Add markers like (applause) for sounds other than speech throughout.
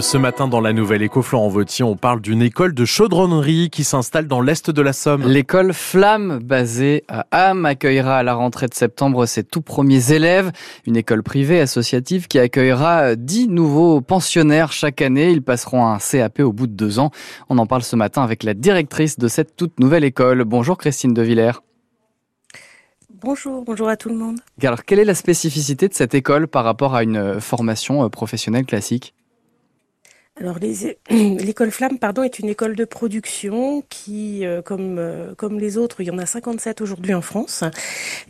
Ce matin, dans la nouvelle éco Florent Vautier, on parle d'une école de chaudronnerie qui s'installe dans l'est de la Somme. L'école Flamme, basée à Ham, accueillera à la rentrée de septembre ses tout premiers élèves. Une école privée associative qui accueillera 10 nouveaux pensionnaires chaque année. Ils passeront un CAP au bout de deux ans. On en parle ce matin avec la directrice de cette toute nouvelle école. Bonjour Christine De Villers. Bonjour, bonjour à tout le monde. Alors, quelle est la spécificité de cette école par rapport à une formation professionnelle classique? Alors (clears throat) l'école Flamme pardon est une école de production qui euh, comme euh, comme les autres il y en a 57 aujourd'hui en France.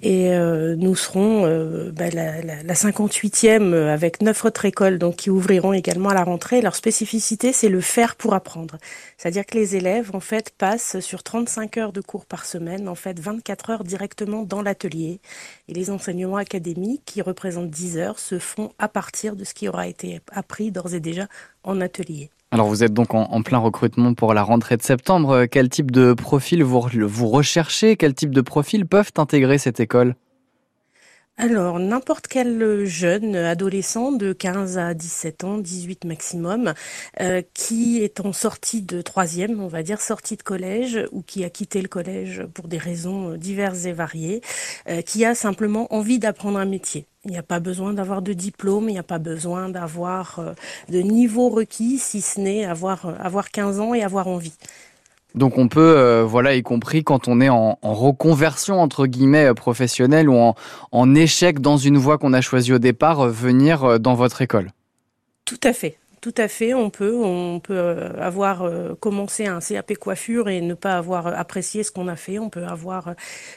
Et euh, nous serons bah, la, la, la, 58e avec neuf autres écoles donc qui ouvriront également à la rentrée. Leur spécificité c'est le faire pour apprendre, c'est-à-dire que les élèves en fait passent sur 35 heures de cours par semaine en fait 24 heures directement dans l'atelier. Et les enseignements académiques qui représentent 10 heures se font à partir de ce qui aura été appris d'ores et déjà en atelier. Alors vous êtes donc en, plein recrutement pour la rentrée de septembre. Quel type de profil vous, vous recherchez? Quel type de profil peuvent intégrer cette école? Alors, n'importe quel jeune adolescent de 15 à 17 ans, 18 maximum, euh, qui est en sortie de troisième, on va dire sortie de collège, ou qui a quitté le collège pour des raisons diverses et variées, euh, qui a simplement envie d'apprendre un métier. Il n'y a pas besoin d'avoir de diplôme, il n'y a pas besoin d'avoir euh, de niveau requis, si ce n'est avoir, avoir 15 ans et avoir envie. Donc on peut, euh, voilà, y compris quand on est en, reconversion entre guillemets euh, professionnelle ou en, en échec dans une voie qu'on a choisie au départ, euh, venir dans votre école. Tout à fait. Tout à fait, on peut, on peut euh, avoir euh, commencé un CAP coiffure et ne pas avoir apprécié ce qu'on a fait. On peut avoir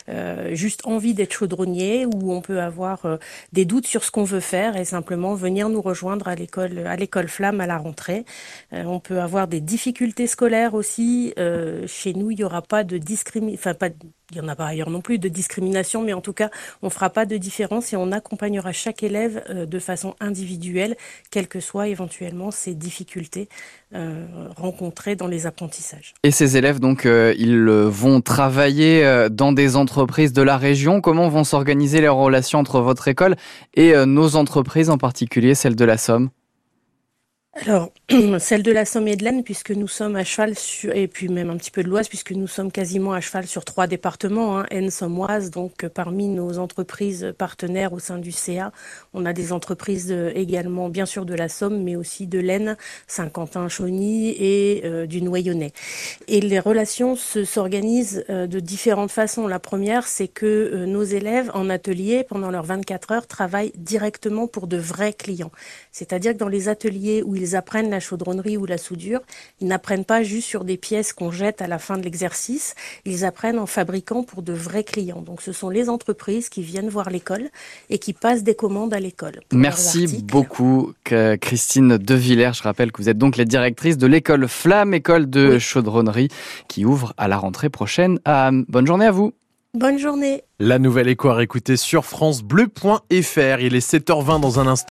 euh, juste envie d'être chaudronnier ou on peut avoir des doutes sur ce qu'on veut faire et simplement venir nous rejoindre à l'école, à l'école Flamme à la rentrée. on peut avoir des difficultés scolaires aussi. chez nous, il n'y aura pas de discrimination, il y en a pas ailleurs non plus de discrimination, mais en tout cas, on fera pas de différence et on accompagnera chaque élève de façon individuelle, quelles que soient éventuellement ces difficultés euh, rencontrées dans les apprentissages. Et ces élèves, donc, euh, ils vont travailler euh, dans des entreprises de la région. Comment vont s'organiser les relations entre votre école et nos entreprises, en particulier celles de la Somme? Alors, (clears throat) celle de la Somme et de l'Aisne, puisque nous sommes à cheval sur, et puis même un petit peu de l'Oise, puisque nous sommes quasiment à cheval sur trois départements, hein, Aisne, Somme, Oise. Donc, euh, parmi nos entreprises partenaires au sein du CA, on a des entreprises euh, également, bien sûr, de la Somme, mais aussi de l'Aisne, Saint-Quentin-Chauny et euh, du Noyonnais. Et les relations s'organisent de différentes façons. La première, c'est que nos élèves en atelier, pendant leurs 24 heures, travaillent directement pour de vrais clients. C'est-à-dire que dans les ateliers où ils apprennent la chaudronnerie ou la soudure, ils n'apprennent pas juste sur des pièces qu'on jette à la fin de l'exercice, ils apprennent en fabriquant pour de vrais clients. Donc ce sont les entreprises qui viennent voir l'école et qui passent des commandes à l'école. Merci beaucoup Christine Devillers. Je rappelle que vous êtes donc la directrice de l'école Flamme, école de chaudronnerie qui ouvre à la rentrée prochaine. bonne journée à vous. Bonne journée. La nouvelle écho à écouter sur francebleu.fr. Il est 7h20 dans un instant.